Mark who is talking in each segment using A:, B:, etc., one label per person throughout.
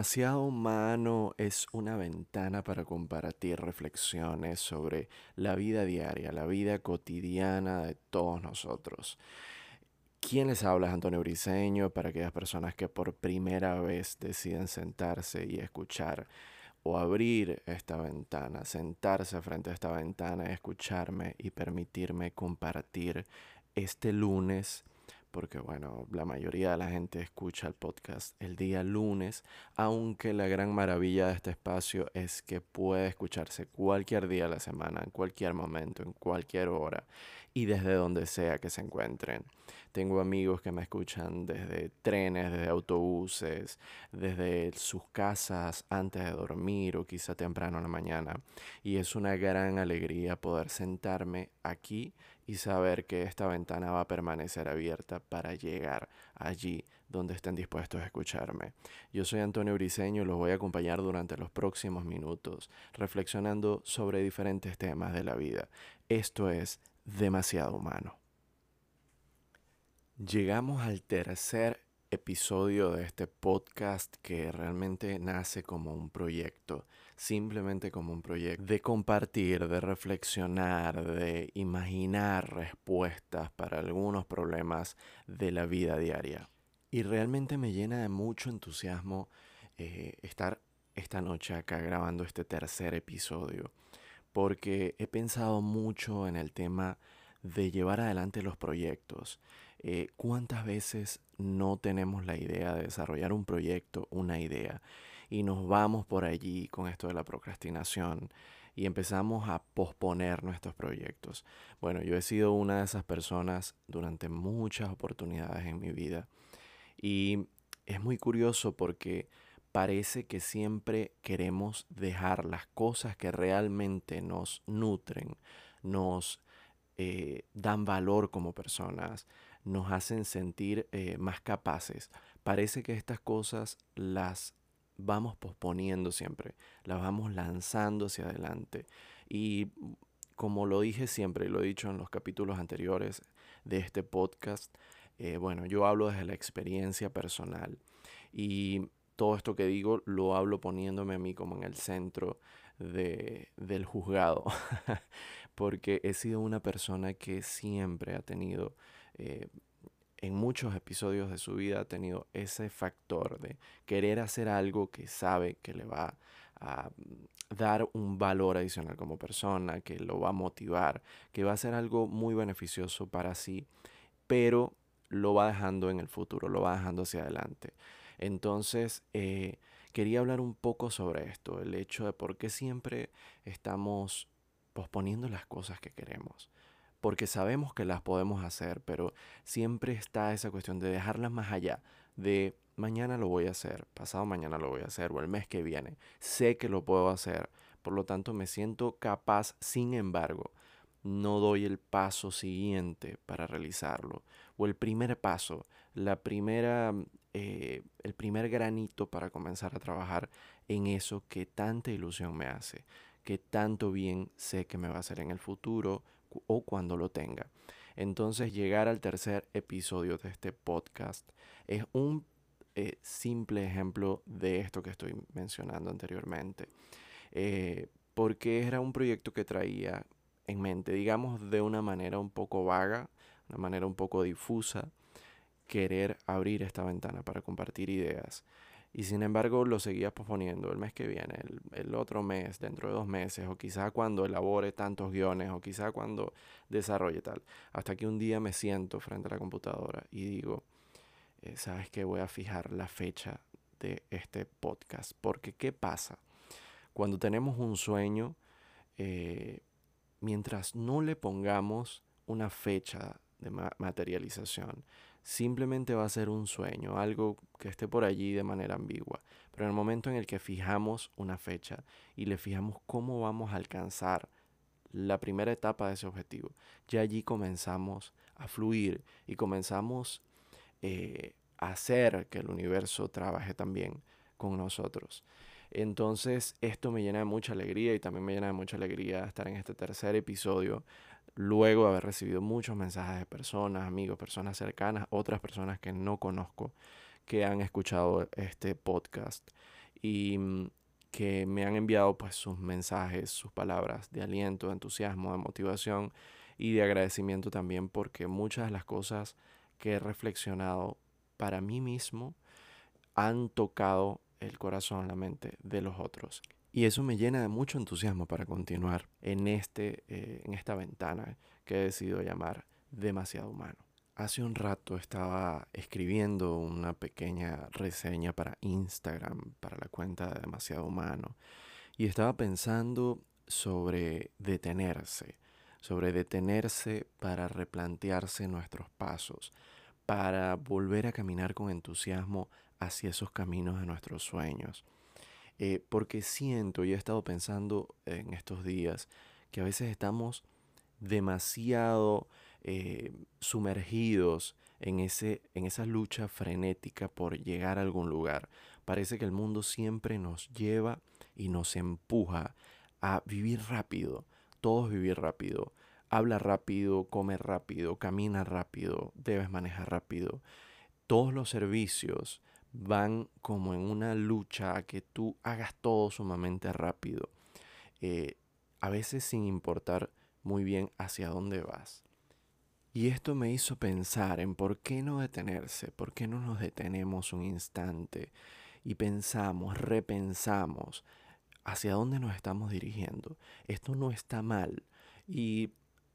A: Demasiado humano es una ventana para compartir reflexiones sobre la vida diaria, la vida cotidiana de todos nosotros. ¿Quién les habla es Antonio Briseño para aquellas personas que por primera vez deciden sentarse y escuchar o abrir esta ventana, sentarse frente a esta ventana, escucharme y permitirme compartir este lunes porque bueno, la mayoría de la gente escucha el podcast el día lunes, aunque la gran maravilla de este espacio es que puede escucharse cualquier día de la semana, en cualquier momento, en cualquier hora y desde donde sea que se encuentren. Tengo amigos que me escuchan desde trenes, desde autobuses, desde sus casas antes de dormir o quizá temprano en la mañana. Y es una gran alegría poder sentarme aquí y saber que esta ventana va a permanecer abierta para llegar allí donde estén dispuestos a escucharme. Yo soy Antonio Briseño y los voy a acompañar durante los próximos minutos, reflexionando sobre diferentes temas de la vida. Esto es demasiado humano. Llegamos al tercer episodio de este podcast que realmente nace como un proyecto, simplemente como un proyecto de compartir, de reflexionar, de imaginar respuestas para algunos problemas de la vida diaria. Y realmente me llena de mucho entusiasmo eh, estar esta noche acá grabando este tercer episodio, porque he pensado mucho en el tema de llevar adelante los proyectos eh, ¿Cuántas veces no tenemos la idea de desarrollar un proyecto, una idea, y nos vamos por allí con esto de la procrastinación y empezamos a posponer nuestros proyectos? Bueno, yo he sido una de esas personas durante muchas oportunidades en mi vida y es muy curioso porque parece que siempre queremos dejar las cosas que realmente nos nutren, nos eh, dan valor como personas, nos hacen sentir eh, más capaces. Parece que estas cosas las vamos posponiendo siempre, las vamos lanzando hacia adelante. Y como lo dije siempre, y lo he dicho en los capítulos anteriores de este podcast, eh, bueno, yo hablo desde la experiencia personal. Y todo esto que digo lo hablo poniéndome a mí como en el centro de, del juzgado, porque he sido una persona que siempre ha tenido eh, en muchos episodios de su vida ha tenido ese factor de querer hacer algo que sabe que le va a dar un valor adicional como persona, que lo va a motivar, que va a ser algo muy beneficioso para sí, pero lo va dejando en el futuro, lo va dejando hacia adelante. Entonces, eh, quería hablar un poco sobre esto, el hecho de por qué siempre estamos posponiendo las cosas que queremos porque sabemos que las podemos hacer, pero siempre está esa cuestión de dejarlas más allá, de mañana lo voy a hacer, pasado mañana lo voy a hacer, o el mes que viene. Sé que lo puedo hacer, por lo tanto me siento capaz, sin embargo, no doy el paso siguiente para realizarlo, o el primer paso, la primera, eh, el primer granito para comenzar a trabajar en eso que tanta ilusión me hace, que tanto bien sé que me va a hacer en el futuro o cuando lo tenga. Entonces llegar al tercer episodio de este podcast es un eh, simple ejemplo de esto que estoy mencionando anteriormente. Eh, porque era un proyecto que traía en mente, digamos de una manera un poco vaga, una manera un poco difusa, querer abrir esta ventana para compartir ideas. Y sin embargo lo seguía posponiendo el mes que viene, el, otro mes, dentro de dos meses, o quizá cuando elabore tantos guiones, o quizá cuando desarrolle tal. Hasta que un día me siento frente a la computadora y digo, eh, ¿sabes qué? Voy a fijar la fecha de este podcast. Porque ¿qué pasa? Cuando tenemos un sueño, eh, mientras no le pongamos una fecha de materialización, simplemente va a ser un sueño, algo que esté por allí de manera ambigua. Pero en el momento en el que fijamos una fecha y le fijamos cómo vamos a alcanzar la primera etapa de ese objetivo, ya allí comenzamos a fluir y comenzamos eh, a hacer que el universo trabaje también con nosotros. Entonces esto me llena de mucha alegría y también me llena de mucha alegría estar en este tercer episodio luego de haber recibido muchos mensajes de personas, amigos, personas cercanas, otras personas que no conozco, que han escuchado este podcast y mm, que me han enviado pues sus mensajes, sus palabras de aliento, de entusiasmo, de motivación y de agradecimiento también porque muchas de las cosas que he reflexionado para mí mismo han tocado el corazón, la mente de los otros. Y eso me llena de mucho entusiasmo para continuar en, este, eh, en esta ventana que he decidido llamar demasiado humano. Hace un rato estaba escribiendo una pequeña reseña para Instagram, para la cuenta de demasiado humano, y estaba pensando sobre detenerse, sobre detenerse para replantearse nuestros pasos, para volver a caminar con entusiasmo hacia esos caminos de nuestros sueños. Eh, porque siento y he estado pensando en estos días que a veces estamos demasiado eh, sumergidos en, ese, en esa lucha frenética por llegar a algún lugar. Parece que el mundo siempre nos lleva y nos empuja a vivir rápido, todos vivir rápido. Habla rápido, come rápido, camina rápido, debes manejar rápido. Todos los servicios van como en una lucha a que tú hagas todo sumamente rápido. Eh, a veces sin importar muy bien hacia dónde vas. Y esto me hizo pensar en por qué no detenerse, por qué no nos detenemos un instante y pensamos, repensamos hacia dónde nos estamos dirigiendo. Esto no está mal. Y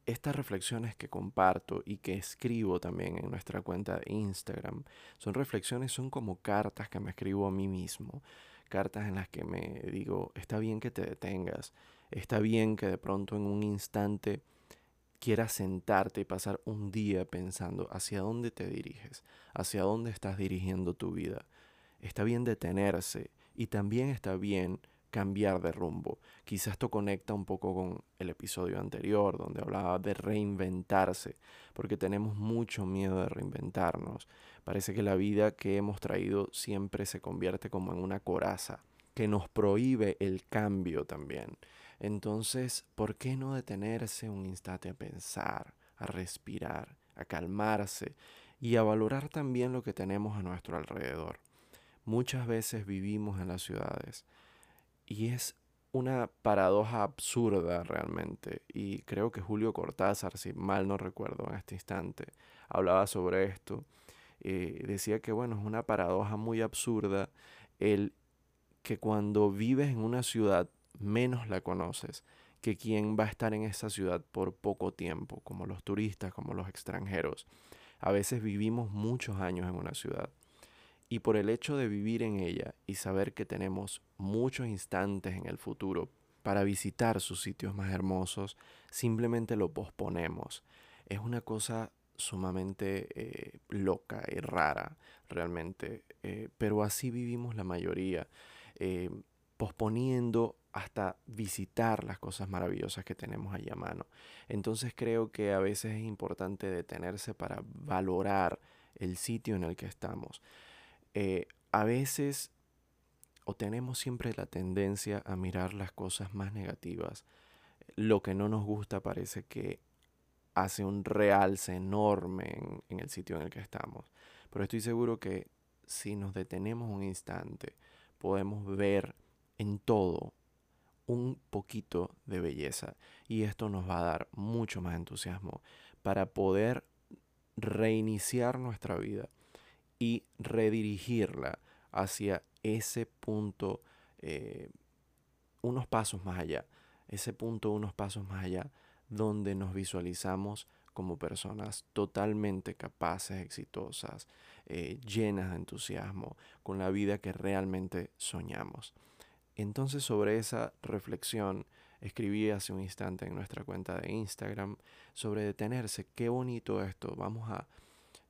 A: estas reflexiones que comparto y que escribo también en nuestra cuenta de Instagram son reflexiones, son como cartas que me escribo a mí mismo. Cartas en las que me digo, está bien que te detengas, está bien que de pronto en un instante quieras sentarte y pasar un día pensando hacia dónde te diriges, hacia dónde estás dirigiendo tu vida. Está bien detenerse y también está bien cambiar de rumbo. Quizás esto conecta un poco con el episodio anterior donde hablaba de reinventarse, porque tenemos mucho miedo de reinventarnos. Parece que la vida que hemos traído siempre se convierte como en una coraza que nos prohíbe el cambio también. Entonces, ¿por qué no detenerse un instante a pensar, a respirar, a calmarse y a valorar también lo que tenemos a nuestro alrededor? Muchas veces vivimos en las ciudades y es una paradoja absurda realmente. Y creo que Julio Cortázar, si mal no recuerdo en este instante, hablaba sobre esto. Eh, decía que, bueno, es una paradoja muy absurda el que cuando vives en una ciudad menos la conoces que quien va a estar en esa ciudad por poco tiempo, como los turistas, como los extranjeros. A veces vivimos muchos años en una ciudad y por el hecho de vivir en ella y saber que tenemos muchos instantes en el futuro para visitar sus sitios más hermosos, simplemente lo posponemos. Es una cosa sumamente eh, loca y rara realmente, eh, pero así vivimos la mayoría, eh, posponiendo hasta visitar las cosas maravillosas que tenemos allá a mano. Entonces creo que a veces es importante detenerse para valorar el sitio en el que estamos. Eh, a veces o tenemos siempre la tendencia a mirar las cosas más negativas. Lo que no nos gusta parece que hace un realce enorme en, el sitio en el que estamos. Pero estoy seguro que si nos detenemos un instante, podemos ver en todo un poquito de belleza y esto nos va a dar mucho más entusiasmo para poder reiniciar nuestra vida y redirigirla hacia ese punto eh, unos pasos más allá, ese punto unos pasos más allá donde nos visualizamos como personas totalmente capaces, exitosas, eh, llenas de entusiasmo, con la vida que realmente soñamos. Entonces sobre esa reflexión escribí hace un instante en nuestra cuenta de Instagram sobre detenerse. Qué bonito esto. Vamos a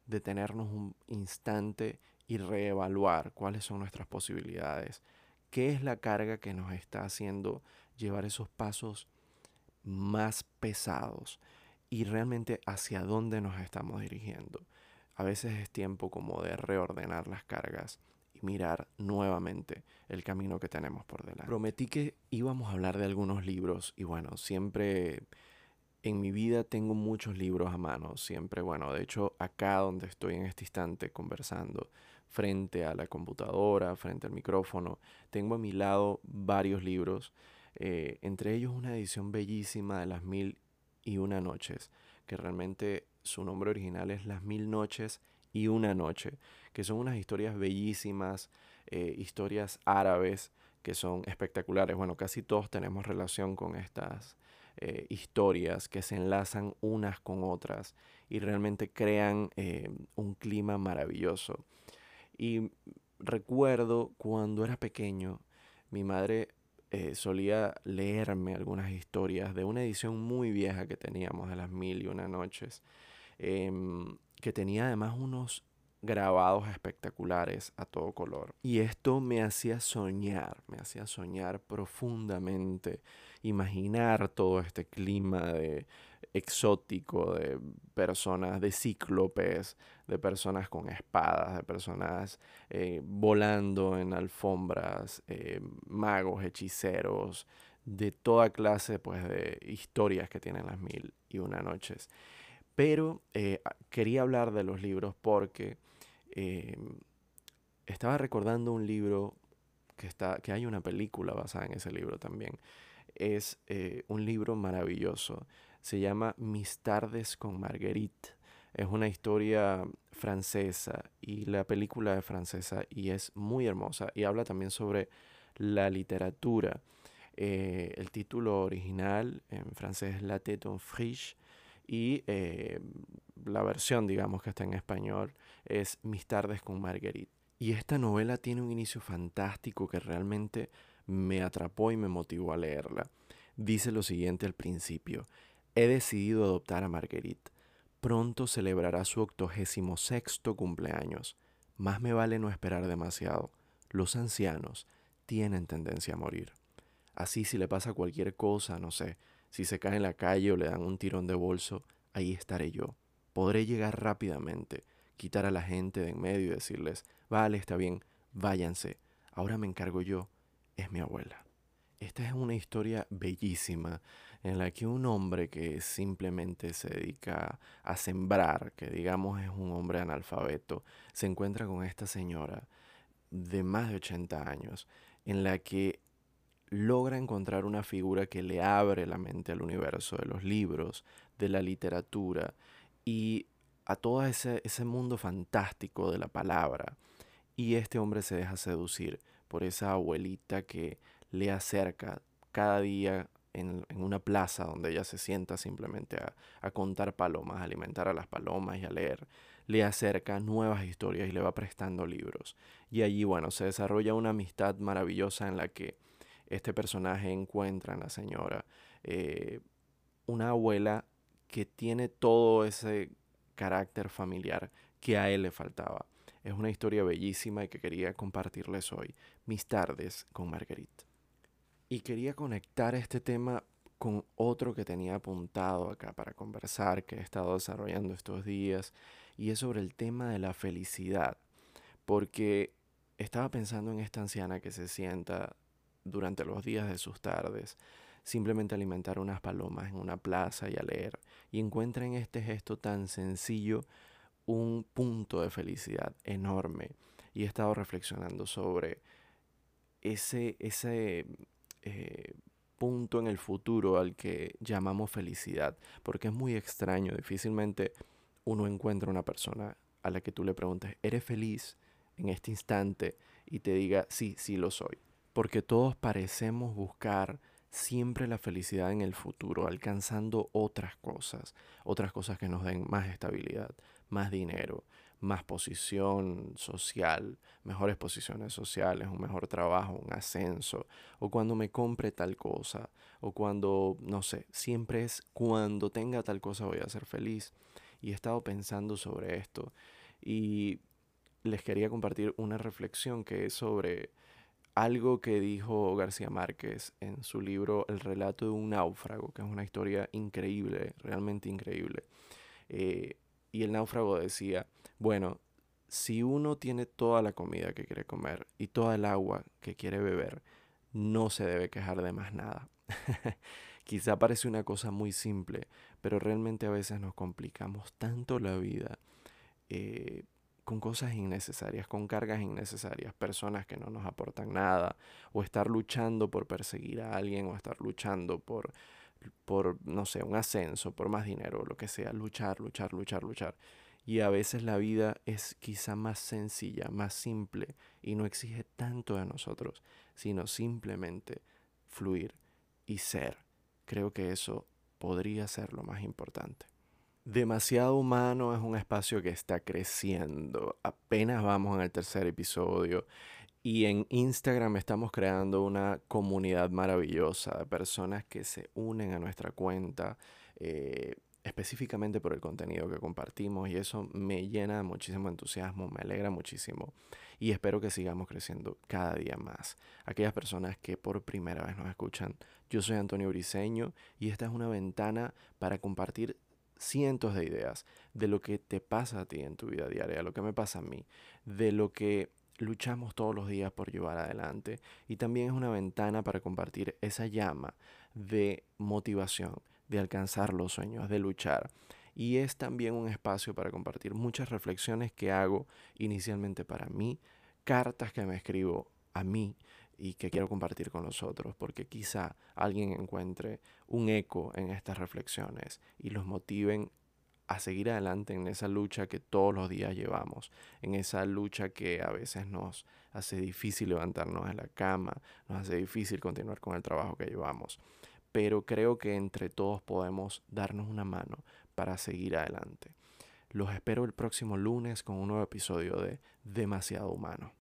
A: detenernos un instante y reevaluar cuáles son nuestras posibilidades. ¿Qué es la carga que nos está haciendo llevar esos pasos más pesados? Y realmente hacia dónde nos estamos dirigiendo. A veces es tiempo como de reordenar las cargas y mirar nuevamente el camino que tenemos por delante. Prometí que íbamos a hablar de algunos libros y bueno, siempre en mi vida tengo muchos libros a mano, siempre, bueno, de hecho acá donde estoy en este instante conversando, frente a la computadora, frente al micrófono, tengo a mi lado varios libros, eh, entre ellos una edición bellísima de Las Mil y Una Noches, que realmente su nombre original es Las Mil Noches y Una Noche, que son unas historias bellísimas, eh, historias árabes que son espectaculares. Bueno, casi todos tenemos relación con estas eh, historias que se enlazan unas con otras y realmente crean eh, un clima maravilloso. Y recuerdo cuando era pequeño, mi madre eh, solía leerme algunas historias de una edición muy vieja que teníamos de las mil y una noches, em, que tenía además unos grabados espectaculares a todo color. Y esto me hacía soñar, me hacía soñar profundamente, imaginar todo este clima de exótico de personas, de cíclopes, de personas con espadas, de personas eh, volando en alfombras, eh, magos, hechiceros, de toda clase pues, de historias que tienen las mil y una noches. Pero eh, quería hablar de los libros porque estaba recordando un libro que, está, que hay una película basada en ese libro también. Es eh, un libro maravilloso. Se llama Mis tardes con Marguerite. Es una historia francesa y la película es francesa y es muy hermosa y habla también sobre la literatura. Eh, el título original en francés es La tête en friche y eh, la versión, digamos, que está en español es Mis tardes con Marguerite. Y esta novela tiene un inicio fantástico que realmente me atrapó y me motivó a leerla. Dice lo siguiente al principio. He decidido adoptar a Marguerite. Pronto celebrará su octogésimo sexto cumpleaños. Más me vale no esperar demasiado. Los ancianos tienen tendencia a morir. Así si le pasa cualquier cosa, no sé, si se cae en la calle o le dan un tirón de bolso, ahí estaré yo. Podré llegar rápidamente, quitar a la gente de en medio y decirles, vale, está bien, váyanse, ahora me encargo yo, es mi abuela. Esta es una historia bellísima en la que un hombre que simplemente se dedica a sembrar, que digamos es un hombre analfabeto, se encuentra con esta señora de más de 80 años, en la que logra encontrar una figura que le abre la mente al universo de los libros, de la literatura y a todo ese, ese mundo fantástico de la palabra. Y este hombre se deja seducir por esa abuelita que le acerca cada día en, una plaza donde ella se sienta simplemente a, contar palomas, a alimentar a las palomas y a leer. Le acerca nuevas historias y le va prestando libros. Y allí, bueno, se desarrolla una amistad maravillosa en la que este personaje encuentra en la señora eh, una abuela que tiene todo ese carácter familiar que a él le faltaba. Es una historia bellísima y que quería compartirles hoy, mis tardes con Marguerite. Y quería conectar este tema con otro que tenía apuntado acá para conversar, que he estado desarrollando estos días, y es sobre el tema de la felicidad, porque estaba pensando en esta anciana que se sienta durante los días de sus tardes, simplemente alimentar unas palomas en una plaza y a leer, y encuentra en este gesto tan sencillo un punto de felicidad enorme. Y he estado reflexionando sobre ese, ese eh, punto en el futuro al que llamamos felicidad, porque es muy extraño, difícilmente uno encuentra una persona a la que tú le preguntes, ¿eres feliz en este instante? Y te diga, sí, sí lo soy porque todos parecemos buscar siempre la felicidad en el futuro, alcanzando otras cosas, otras cosas que nos den más estabilidad, más dinero, más posición social, mejores posiciones sociales, un mejor trabajo, un ascenso, o cuando me compre tal cosa, o cuando, no sé, siempre es cuando tenga tal cosa voy a ser feliz. Y he estado pensando sobre esto y les quería compartir una reflexión que es sobre algo que dijo García Márquez en su libro El relato de un náufrago, que es una historia increíble, realmente increíble. Eh, y el náufrago decía, bueno, si uno tiene toda la comida que quiere comer y toda el agua que quiere beber, no se debe quejar de más nada. Quizá parece una cosa muy simple, pero realmente a veces nos complicamos tanto la vida eh, con cosas innecesarias, con cargas innecesarias, personas que no nos aportan nada, o estar luchando por perseguir a alguien, o estar luchando por, por no sé, un ascenso, por más dinero, lo que sea, luchar, luchar, luchar, luchar. Y a veces la vida es quizá más sencilla, más simple, y no exige tanto de nosotros, sino simplemente fluir y ser. Creo que eso podría ser lo más importante. Demasiado Humano es un espacio que está creciendo. Apenas vamos en el tercer episodio. Y en Instagram estamos creando una comunidad maravillosa de personas que se unen a nuestra cuenta eh, específicamente por el contenido que compartimos y eso me llena de muchísimo entusiasmo, me alegra muchísimo y espero que sigamos creciendo cada día más. Aquellas personas que por primera vez nos escuchan, yo soy Antonio Briseño y esta es una ventana para compartir cientos de ideas de lo que te pasa a ti en tu vida diaria, lo que me pasa a mí, de lo que luchamos todos los días por llevar adelante y también es una ventana para compartir esa llama de motivación, de alcanzar los sueños, de luchar. Y es también un espacio para compartir muchas reflexiones que hago inicialmente para mí, cartas que me escribo a mí y que quiero compartir con los otros, porque quizá alguien encuentre un eco en estas reflexiones y los motiven a seguir adelante en esa lucha que todos los días llevamos, en esa lucha que a veces nos hace difícil levantarnos de la cama, nos hace difícil continuar con el trabajo que llevamos. Pero creo que entre todos podemos darnos una mano para seguir adelante. Los espero el próximo lunes con un nuevo episodio de Demasiado Humano.